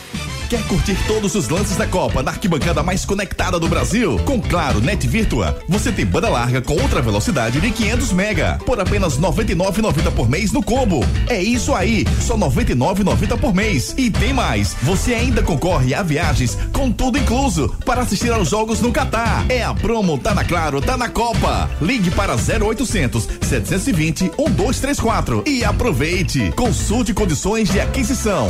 Quer curtir todos os lances da Copa na arquibancada mais conectada do Brasil? Com Claro Net Virtua, você tem banda larga com ultra velocidade de 500 mega por apenas 99,90 por mês no combo. É isso aí, só 99,90 por mês. E tem mais, você ainda concorre a viagens com tudo incluso para assistir aos jogos no Catar. É a promo tá na Claro, tá na Copa. Ligue para 0800 720 1234 e aproveite. Consulte condições de aquisição.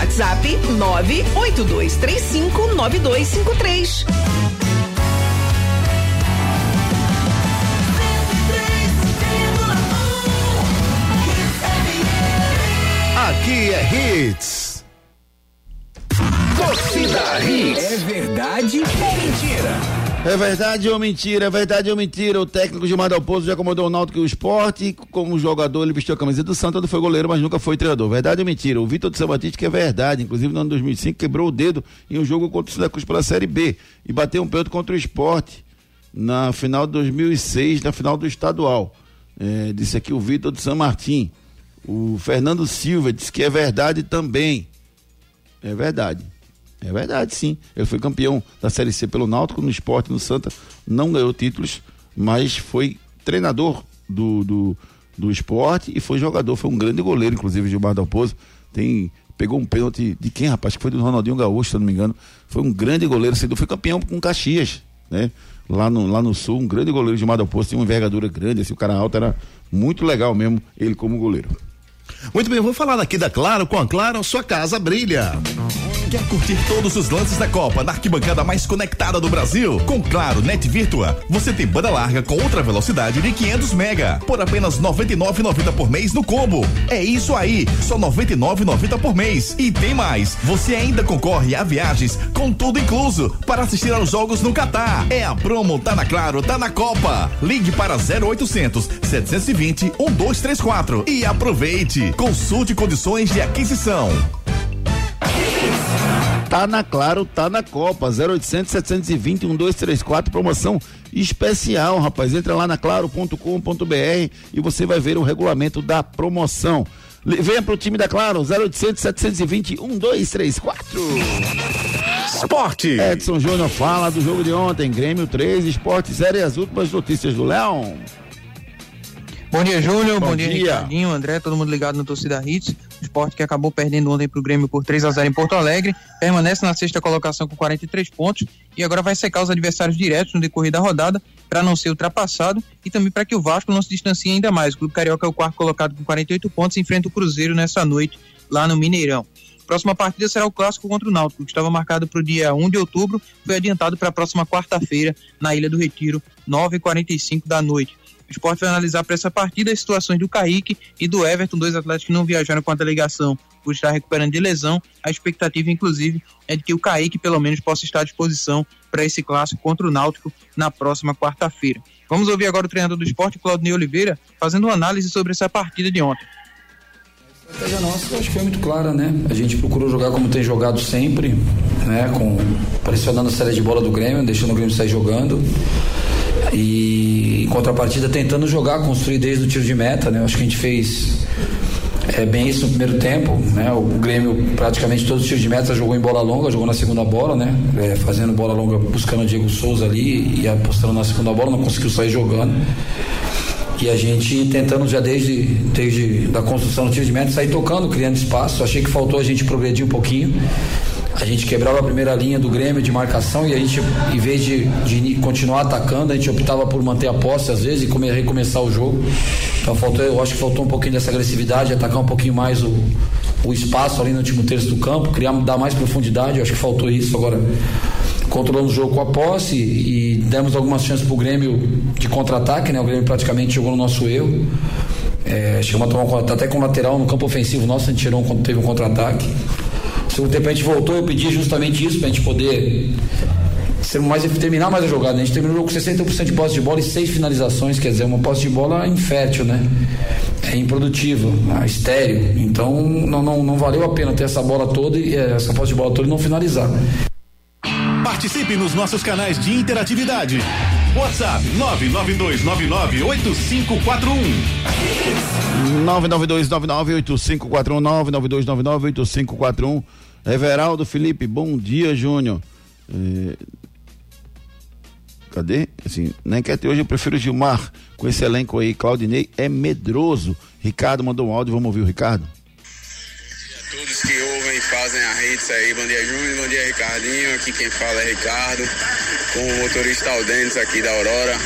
WhatsApp 982359253. Aqui é Hits. Torcida Hits. É verdade ou mentira? É verdade ou mentira? É verdade ou mentira? O técnico Gilmar Dalpozo já acomodou o Náutico e o Esporte. Como jogador, ele vestiu a camisa do Santa, foi goleiro, mas nunca foi treinador. Verdade ou mentira? O Vitor de São Batista que é verdade. Inclusive, no ano 2005, quebrou o dedo em um jogo contra o Santa Cruz pela Série B e bateu um pênalti contra o Esporte na final de 2006, na final do estadual. É, disse aqui o Vitor de São Martim. O Fernando Silva disse que é verdade também. É verdade. É verdade, sim. Ele foi campeão da Série C pelo Náutico, no esporte, no Santa. Não ganhou títulos, mas foi treinador do, do, do esporte e foi jogador. Foi um grande goleiro, inclusive, Gilmar Dalpozo. Tem, pegou um pênalti de quem, rapaz? Que foi do Ronaldinho Gaúcho, se não me engano. Foi um grande goleiro. Foi campeão com Caxias, né? Lá no, lá no Sul, um grande goleiro, Gilmar Dalpozo. Tinha uma envergadura grande, assim, o cara alto era muito legal mesmo, ele como goleiro. Muito bem, vou falar aqui da Claro. Com a Claro, sua casa brilha. Quer curtir todos os lances da Copa na arquibancada mais conectada do Brasil? Com Claro Net Virtua, você tem banda larga com ultra velocidade de 500 mega por apenas 99,90 por mês no combo. É isso aí, só 99,90 por mês. E tem mais, você ainda concorre a viagens com tudo incluso para assistir aos jogos no Catar. É a promo tá na Claro, tá na Copa. Ligue para 0800 720 1234 e aproveite. Consulte condições de aquisição. Tá na Claro, tá na Copa. 0800 720 1234, promoção especial, rapaz. Entra lá na claro.com.br e você vai ver o regulamento da promoção. Venha pro time da Claro, 0800 720 1234. Esporte. Edson Júnior fala do jogo de ontem, Grêmio 3, Esporte 0 e as últimas notícias do Leão. Bom dia, Júnior. Bom, Bom dia, dia. Ricardinho, André, todo mundo ligado no Torcida Hits. O esporte que acabou perdendo ontem pro Grêmio por 3 a 0 em Porto Alegre, permanece na sexta colocação com 43 pontos e agora vai secar os adversários diretos no decorrer da rodada, para não ser ultrapassado e também para que o Vasco não se distancie ainda mais. O Clube Carioca é o quarto colocado com 48 pontos e enfrenta o Cruzeiro nessa noite lá no Mineirão. Próxima partida será o clássico contra o Náutico, que estava marcado para o dia 1 de outubro, foi adiantado para a próxima quarta-feira na Ilha do Retiro, 9h45 da noite. O esporte vai analisar para essa partida as situações do Kaique e do Everton, dois atletas que não viajaram com a delegação por estar recuperando de lesão. A expectativa, inclusive, é de que o Kaique, pelo menos, possa estar à disposição para esse clássico contra o Náutico na próxima quarta-feira. Vamos ouvir agora o treinador do esporte, Claudinei Oliveira, fazendo uma análise sobre essa partida de ontem. A estratégia nossa acho que foi muito clara, né? A gente procurou jogar como tem jogado sempre, né? Com pressionando a série de bola do Grêmio, deixando o Grêmio sair jogando. E em contrapartida tentando jogar, construir desde o tiro de meta, né? Acho que a gente fez é, bem isso no primeiro tempo, né? O Grêmio praticamente todos os tiros de meta jogou em bola longa, jogou na segunda bola, né? É, fazendo bola longa, buscando o Diego Souza ali e apostando na segunda bola, não conseguiu sair jogando. E a gente tentando já desde, desde da construção do tiro de meta sair tocando, criando espaço. Achei que faltou a gente progredir um pouquinho a gente quebrava a primeira linha do Grêmio de marcação e a gente, em vez de, de continuar atacando, a gente optava por manter a posse às vezes e come, recomeçar o jogo. Então faltou, eu acho que faltou um pouquinho dessa agressividade, atacar um pouquinho mais o, o espaço ali no último terço do campo, criar, dar mais profundidade, eu acho que faltou isso. Agora, controlamos o jogo com a posse e demos algumas chances pro Grêmio de contra-ataque, né? O Grêmio praticamente jogou no nosso erro. É, chegamos a tomar um até com lateral no campo ofensivo nosso, a gente tirou um, teve um contra-ataque. Segundo tempo a gente voltou, eu pedi justamente isso, pra gente poder ser mais, terminar mais a jogada. A gente terminou com 60% de posse de bola e seis finalizações, quer dizer, uma posse de bola infértil, né? É improdutiva, é estéreo. Então não, não, não valeu a pena ter essa bola toda e eh, essa posse de bola toda e não finalizar. Participe nos nossos canais de interatividade. WhatsApp 992998541. 992998541 Everaldo Felipe, bom dia, Júnior. É... Cadê? Assim, na enquete hoje eu prefiro Gilmar com esse elenco aí. Claudinei é medroso. Ricardo mandou um áudio, vamos ouvir o Ricardo. Todos que fazem a rede aí, bom dia Júnior, bom dia Ricardinho, aqui quem fala é Ricardo, com o motorista Aldenes aqui da Aurora.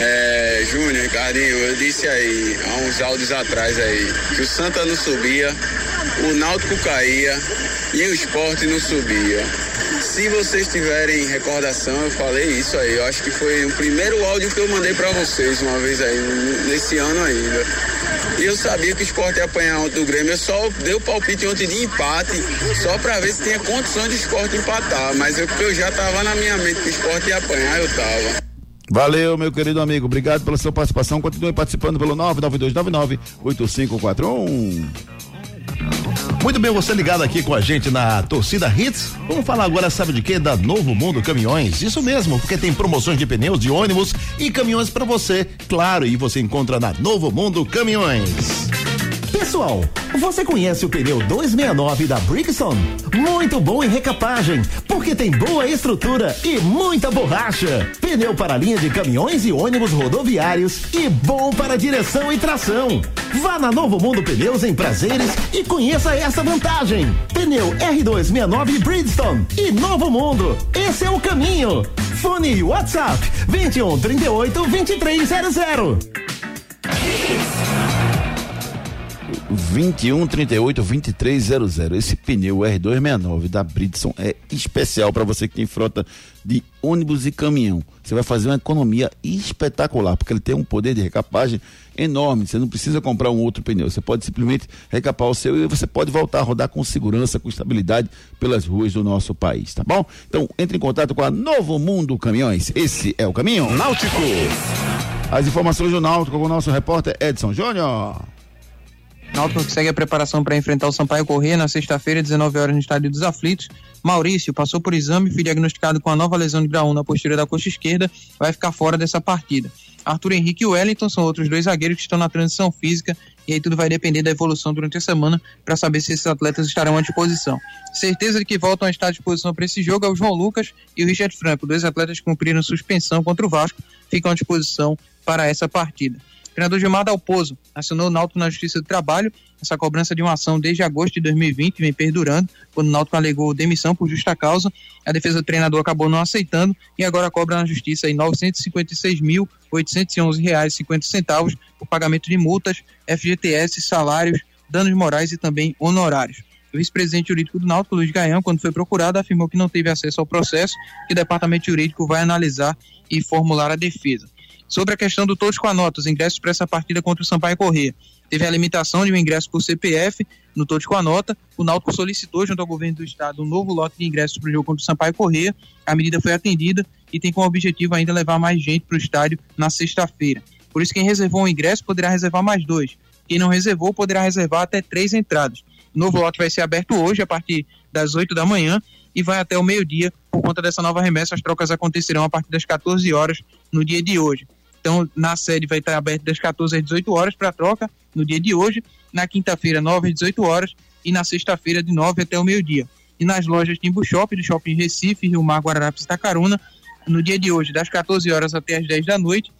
É, Júnior, Ricardinho, eu disse aí, há uns áudios atrás aí, que o Santa não subia, o Náutico caía e o esporte não subia. Se vocês tiverem recordação, eu falei isso aí. Eu acho que foi o primeiro áudio que eu mandei para vocês uma vez aí, nesse ano ainda. E eu sabia que o esporte ia apanhar ontem do Grêmio. Eu só dei o palpite ontem de empate, só para ver se tinha condições de esporte empatar. Mas eu, eu já tava na minha mente que o esporte ia apanhar, eu tava. Valeu, meu querido amigo. Obrigado pela sua participação. Continue participando pelo 99299 8541. Muito bem, você ligado aqui com a gente na Torcida Hits. Vamos falar agora, sabe de quê? Da Novo Mundo Caminhões. Isso mesmo, porque tem promoções de pneus, de ônibus e caminhões para você. Claro, e você encontra na Novo Mundo Caminhões. Pessoal, você conhece o pneu 269 da Brixton? Muito bom em recapagem, porque tem boa estrutura e muita borracha. Pneu para linha de caminhões e ônibus rodoviários e bom para direção e tração. Vá na Novo Mundo Pneus em Prazeres e conheça essa vantagem. Pneu R269 Bridgestone e Novo Mundo. Esse é o caminho. Fone WhatsApp 21 38 2300. 21 38 2300. Esse pneu R269 da Bridson é especial para você que tem frota de ônibus e caminhão. Você vai fazer uma economia espetacular, porque ele tem um poder de recapagem enorme. Você não precisa comprar um outro pneu. Você pode simplesmente recapar o seu e você pode voltar a rodar com segurança, com estabilidade pelas ruas do nosso país, tá bom? Então, entre em contato com a Novo Mundo Caminhões. Esse é o caminho Náutico. As informações do Náutico com o nosso repórter Edson Júnior. Náutico segue a preparação para enfrentar o Sampaio Corrêa na sexta-feira, 19 horas no Estádio dos Aflitos. Maurício passou por exame foi diagnosticado com a nova lesão de grau 1 na postura da coxa esquerda, vai ficar fora dessa partida. Arthur Henrique e Wellington são outros dois zagueiros que estão na transição física e aí tudo vai depender da evolução durante a semana para saber se esses atletas estarão à disposição. Certeza de que voltam a estar à disposição para esse jogo é o João Lucas e o Richard Franco, dois atletas que cumpriram suspensão contra o Vasco, ficam à disposição para essa partida. Treinador Gilmar Dalpozo acionou o Náutico na Justiça do Trabalho. Essa cobrança de uma ação desde agosto de 2020 vem perdurando, quando o Náutico alegou demissão por justa causa. A defesa do treinador acabou não aceitando e agora cobra na Justiça R$ 956.811,50 por pagamento de multas, FGTS, salários, danos morais e também honorários. O vice-presidente jurídico do Náutico, Luiz Gaião, quando foi procurado, afirmou que não teve acesso ao processo, que o departamento jurídico vai analisar e formular a defesa. Sobre a questão do todos com a nota, os ingressos para essa partida contra o Sampaio Corrêa. Teve a limitação de um ingresso por CPF no todos com a nota. O Náutico solicitou, junto ao governo do estado, um novo lote de ingressos para o jogo contra o Sampaio Corrêa. A medida foi atendida e tem como objetivo ainda levar mais gente para o estádio na sexta-feira. Por isso, quem reservou um ingresso poderá reservar mais dois. Quem não reservou poderá reservar até três entradas. O novo lote vai ser aberto hoje, a partir das 8 da manhã, e vai até o meio-dia. Por conta dessa nova remessa, as trocas acontecerão a partir das 14 horas no dia de hoje. Então, na sede vai estar aberto das 14 às 18 horas para troca no dia de hoje, na quinta-feira, 9 às 18 horas e na sexta-feira, de 9 até o meio-dia. E nas lojas Timbu Shop, do Shopping Recife, Rio Mar, Guararapes e no dia de hoje, das 14 horas até as 10 da noite,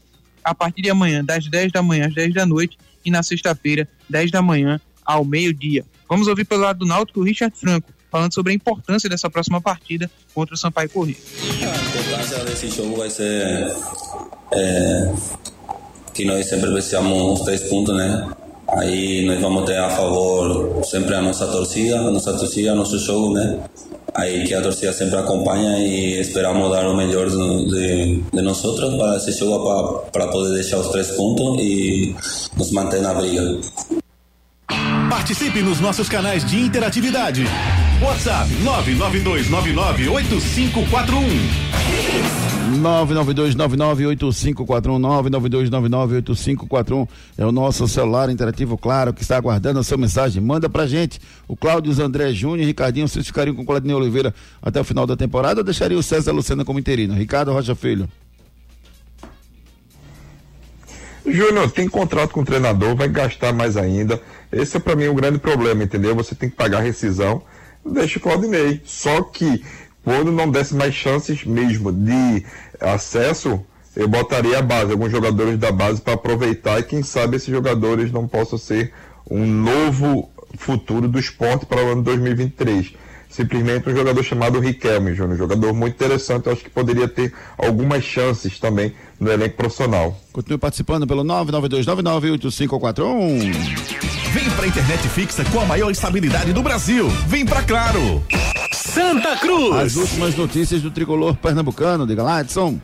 a partir de amanhã, das 10 da manhã às 10 da noite e na sexta-feira, 10 da manhã ao meio-dia. Vamos ouvir pelo lado do Náutico o Richard Franco, falando sobre a importância dessa próxima partida contra o Sampaio Corrêa. A importância desse jogo vai ser é, que nós sempre precisamos os três pontos, né? Aí nós vamos ter a favor sempre a nossa torcida, a nossa torcida, nosso jogo, né? Aí que a torcida sempre acompanha e esperamos dar o melhor de, de nós para esse jogo para poder deixar os três pontos e nos manter na briga. Participe nos nossos canais de interatividade. WhatsApp 992998541. 992998541 é o nosso celular interativo, claro, que está aguardando a sua mensagem. Manda pra gente. O Cláudio André Júnior Ricardinho, vocês ficariam com o Claudinei Oliveira até o final da temporada ou deixaria o César Lucena como interino? Ricardo Rocha Filho. Júnior, tem contrato com o treinador, vai gastar mais ainda. Esse é para mim o um grande problema, entendeu? Você tem que pagar rescisão, deixa o Claudinei. Só que quando não desse mais chances mesmo de acesso, eu botaria a base, alguns jogadores da base para aproveitar e quem sabe esses jogadores não possam ser um novo futuro do esporte para o ano 2023 simplesmente um jogador chamado Riquelme, Júnior. Um jogador muito interessante, eu acho que poderia ter algumas chances também no elenco profissional. Continue participando pelo 992998541. Vem pra internet fixa com a maior estabilidade do Brasil. Vem pra Claro. Santa Cruz. As últimas notícias do tricolor pernambucano, diga lá, Edson.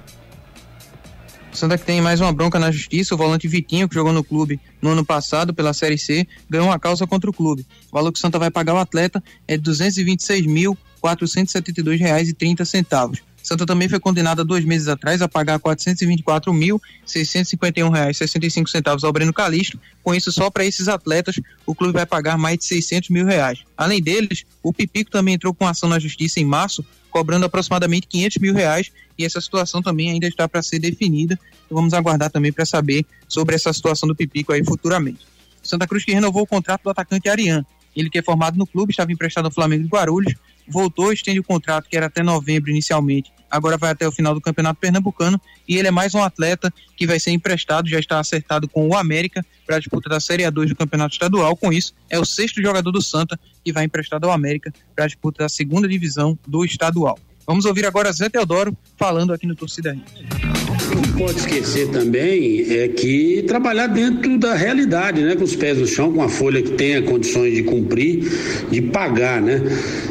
Santa que tem mais uma bronca na justiça. O volante Vitinho, que jogou no clube no ano passado pela Série C, ganhou uma causa contra o clube. O valor que o Santa vai pagar ao atleta é de R$ 226.472,30. Santa também foi condenada dois meses atrás a pagar R$ 424.651,65 ao Breno Calixto. Com isso, só para esses atletas, o clube vai pagar mais de 600 mil reais. Além deles, o Pipico também entrou com ação na justiça em março, cobrando aproximadamente 500 mil reais e essa situação também ainda está para ser definida. Então vamos aguardar também para saber sobre essa situação do Pipico aí futuramente. Santa Cruz que renovou o contrato do atacante Ariane. Ele que é formado no clube, estava emprestado ao Flamengo de Guarulhos, voltou, estende o contrato que era até novembro inicialmente, agora vai até o final do Campeonato Pernambucano e ele é mais um atleta que vai ser emprestado, já está acertado com o América para a disputa da Série A2 do Campeonato Estadual. Com isso, é o sexto jogador do Santa que vai emprestado ao América para a disputa da segunda divisão do estadual. Vamos ouvir agora Zé Teodoro falando aqui no Torcida Rio não pode esquecer também é que trabalhar dentro da realidade, né? Com os pés no chão, com a folha que tenha condições de cumprir, de pagar, né?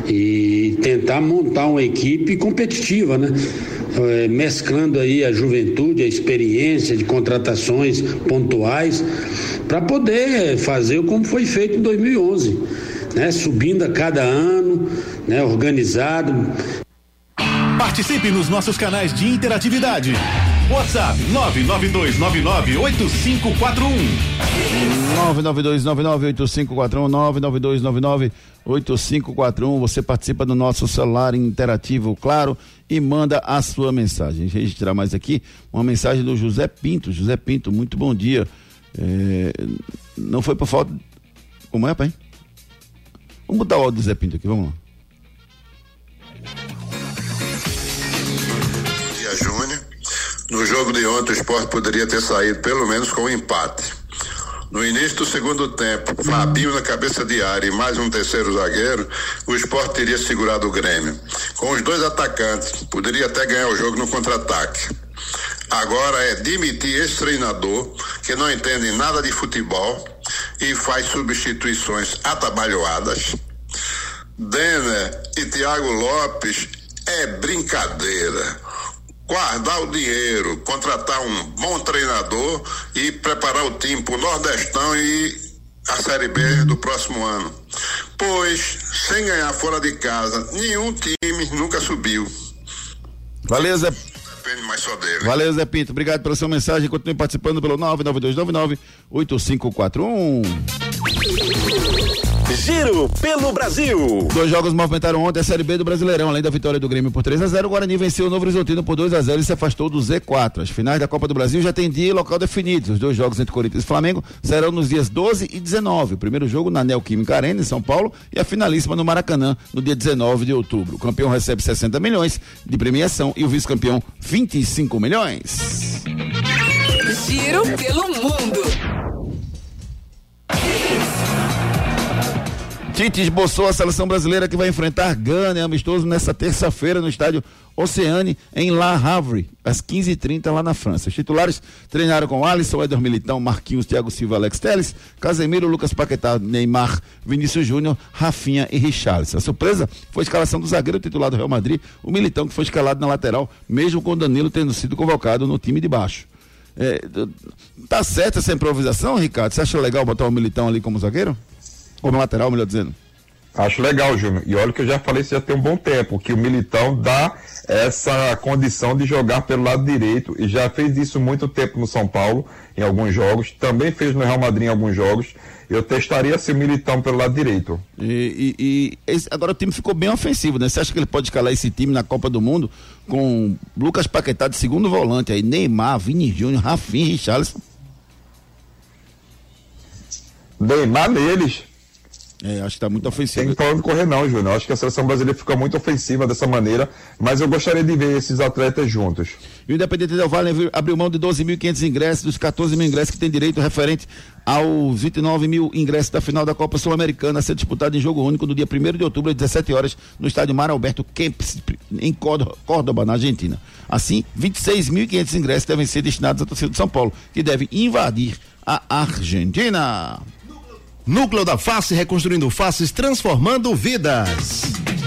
E tentar montar uma equipe competitiva, né? É, mesclando aí a juventude, a experiência de contratações pontuais, para poder fazer como foi feito em 2011, né? Subindo a cada ano, né? Organizado. Participe nos nossos canais de interatividade. WhatsApp 992998541. 992998541. Você participa do nosso celular interativo, claro, e manda a sua mensagem. Registrar mais aqui uma mensagem do José Pinto. José Pinto, muito bom dia. É, não foi por falta. Como é, pai? Vamos botar o áudio do José Pinto aqui, vamos lá. Bom dia, Júnior. No jogo de ontem, o esporte poderia ter saído pelo menos com um empate. No início do segundo tempo, Fabinho na cabeça de área e mais um terceiro zagueiro, o esporte teria segurado o Grêmio. Com os dois atacantes, poderia até ganhar o jogo no contra-ataque. Agora é demitir esse treinador que não entende nada de futebol e faz substituições atabalhoadas. Denner e Thiago Lopes é brincadeira. Guardar o dinheiro, contratar um bom treinador e preparar o time para o Nordestão e a Série B do próximo ano. Pois, sem ganhar fora de casa, nenhum time nunca subiu. Valeu, Zé. Depende mais só dele. Valeu, Zé Pinto. Obrigado pela sua mensagem. Continue participando pelo 99299-8541. Giro pelo Brasil. Dois jogos movimentaram ontem a Série B do Brasileirão. Além da vitória do Grêmio por 3 a 0 o Guarani venceu o Novo Horizontino por 2 a 0 e se afastou do Z4. As finais da Copa do Brasil já têm dia e local definidos. Os dois jogos entre Corinthians e Flamengo serão nos dias 12 e 19. O primeiro jogo na Neoquímica Arena, em São Paulo, e a finalíssima no Maracanã, no dia 19 de outubro. O campeão recebe 60 milhões de premiação e o vice-campeão 25 milhões. Giro pelo mundo. Tite esboçou a seleção brasileira que vai enfrentar Gana amistoso nessa terça-feira no estádio Oceane, em La Havre, às 15h30 lá na França. Os titulares treinaram com Alisson, Eder Militão, Marquinhos, Thiago Silva, Alex Teles, Casemiro, Lucas Paquetá, Neymar, Vinícius Júnior, Rafinha e Richarlison. A surpresa foi a escalação do zagueiro titular do Real Madrid, o Militão, que foi escalado na lateral, mesmo com Danilo tendo sido convocado no time de baixo. É, tá certa essa improvisação, Ricardo? Você acha legal botar o Militão ali como zagueiro? Como lateral, melhor dizendo. Acho legal, Júnior. E olha que eu já falei isso já tem um bom tempo, que o Militão dá essa condição de jogar pelo lado direito e já fez isso muito tempo no São Paulo, em alguns jogos, também fez no Real Madrid em alguns jogos. Eu testaria se o Militão pelo lado direito. E, e- e esse- agora o time ficou bem ofensivo, né? Você acha que ele pode escalar esse time na Copa do Mundo com Lucas Paquetá de segundo volante aí, Neymar, Vini Júnior, Rafinha e Richarlison? Neymar neles. É, acho que tá muito ofensivo. Tem pra onde correr não, Júnior. Acho que a seleção brasileira fica muito ofensiva dessa maneira, mas eu gostaria de ver esses atletas juntos. E o Independente Del Valle abriu mão de 12.500 ingressos, dos 14 mil ingressos que tem direito referente aos 29 mil ingressos da final da Copa Sul-Americana a ser disputada em jogo único no dia 1 de outubro, às 17 horas, no estádio Mar Alberto Kempis, em Córdoba, Córdoba, na Argentina. Assim, 26.500 ingressos devem ser destinados à torcida de São Paulo, que deve invadir a Argentina. Núcleo da Face reconstruindo faces, transformando vidas.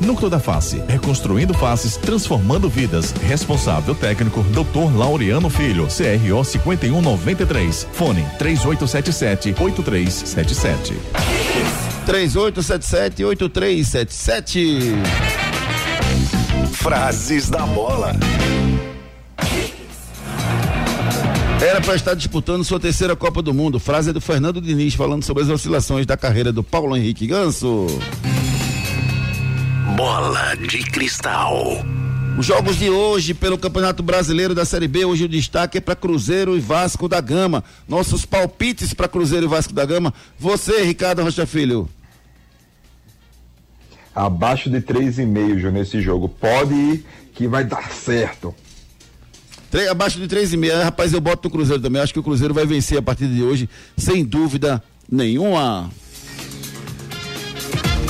Núcleo da Face, reconstruindo faces, transformando vidas. Responsável técnico, Dr. Laureano Filho, CRO 5193. Fone 3877 8377. 3877-8377. Frases da bola. Era para estar disputando sua terceira Copa do Mundo. Frase é do Fernando Diniz falando sobre as oscilações da carreira do Paulo Henrique Ganso. Bola de cristal. Os jogos de hoje pelo Campeonato Brasileiro da Série B, hoje o destaque é para Cruzeiro e Vasco da Gama. Nossos palpites para Cruzeiro e Vasco da Gama. Você, Ricardo Rocha Filho. Abaixo de 3,5, Júnior, nesse jogo. Pode ir que vai dar certo. Tre- abaixo de 3,5. Rapaz, eu boto no Cruzeiro também. Acho que o Cruzeiro vai vencer a partir de hoje, sem dúvida nenhuma.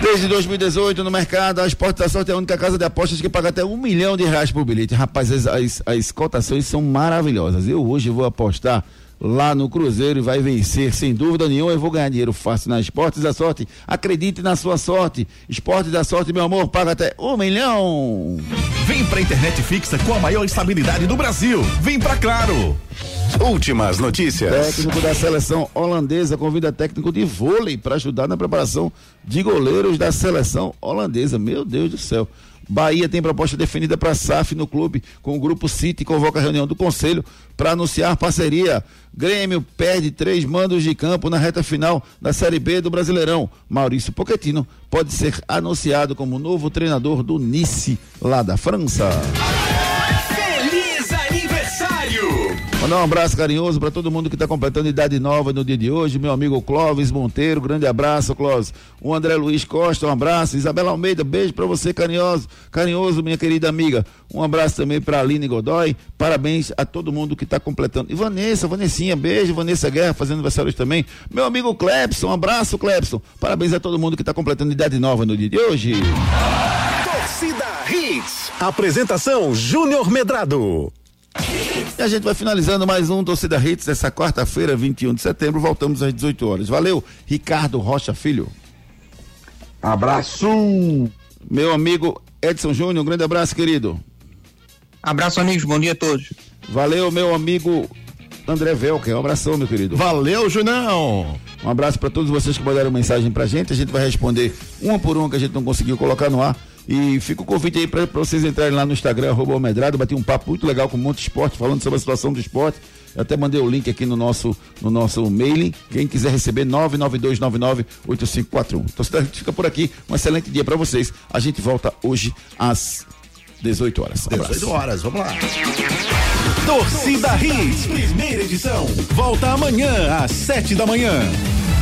Desde 2018 no mercado, a Esporte da é a única casa de apostas que paga até um milhão de reais por bilhete. Rapaz, as, as, as cotações são maravilhosas. Eu hoje vou apostar lá no Cruzeiro e vai vencer, sem dúvida nenhuma. Eu vou ganhar dinheiro fácil na Esportes da Sorte. Acredite na sua sorte. Esportes da Sorte, meu amor, paga até um milhão. Vem pra internet fixa com a maior estabilidade do Brasil. Vem pra Claro. Últimas notícias. Técnico da seleção holandesa convida técnico de vôlei para ajudar na preparação de goleiros da seleção holandesa. Meu Deus do céu. Bahia tem proposta definida para SAF no clube, com o grupo City convoca a reunião do conselho para anunciar parceria. Grêmio perde três mandos de campo na reta final da Série B do Brasileirão. Maurício Pochettino pode ser anunciado como novo treinador do Nice, lá da França. Mandar um abraço carinhoso para todo mundo que está completando idade nova no dia de hoje. Meu amigo Clóvis Monteiro, grande abraço, Clóvis. O André Luiz Costa, um abraço. Isabela Almeida, beijo para você, carinhoso, carinhoso, minha querida amiga. Um abraço também para Aline Godoy. Parabéns a todo mundo que está completando. E Vanessa, Vanessinha, beijo. Vanessa Guerra fazendo aniversário hoje também. Meu amigo Clepson, um abraço, Clepson. Parabéns a todo mundo que está completando idade nova no dia de hoje. Torcida Hits. Apresentação Júnior Medrado. E a gente vai finalizando mais um Torcida Hits dessa quarta-feira, 21 de setembro. Voltamos às 18 horas. Valeu, Ricardo Rocha Filho. Abraço! Meu amigo Edson Júnior, um grande abraço, querido. Abraço, amigos. Bom dia a todos. Valeu, meu amigo André Velker. Um abração, meu querido. Valeu, Junão. Um abraço para todos vocês que mandaram mensagem pra gente. A gente vai responder uma por uma que a gente não conseguiu colocar no ar. E fica o convite aí para vocês entrarem lá no Instagram, arroba Almedrado, bater um papo muito legal com o Monte Esporte, falando sobre a situação do esporte. Eu até mandei o link aqui no nosso, no nosso mailing. Quem quiser receber, 992998541. Então, a gente fica por aqui. Um excelente dia para vocês. A gente volta hoje às 18 horas. Abraço. 18 horas, vamos lá. Torcida Hits, primeira edição. Volta amanhã às 7 da manhã.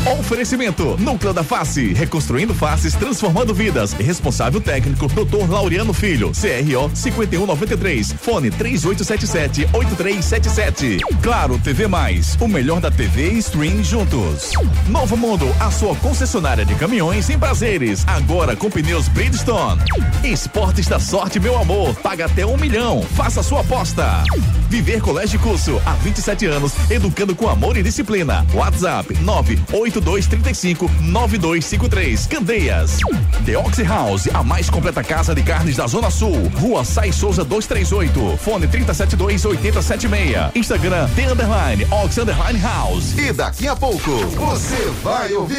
Oferecimento: Núcleo da Face, reconstruindo faces, transformando vidas. Responsável técnico: Dr. Laureano Filho, CRO 5193, fone 3877-8377. Claro TV Mais, o melhor da TV e stream juntos. Novo Mundo, a sua concessionária de caminhões em prazeres, agora com pneus Bridgestone. Esportes da Sorte, meu amor, paga até um milhão. Faça sua aposta. Viver Colégio Curso, há 27 anos, educando com amor e disciplina. WhatsApp 98235 9253. Candeias. The Oxy House, a mais completa casa de carnes da Zona Sul. Rua Sai Souza 238. Fone 372 8076. Instagram The Underline Ox Underline House. E daqui a pouco você vai ouvir.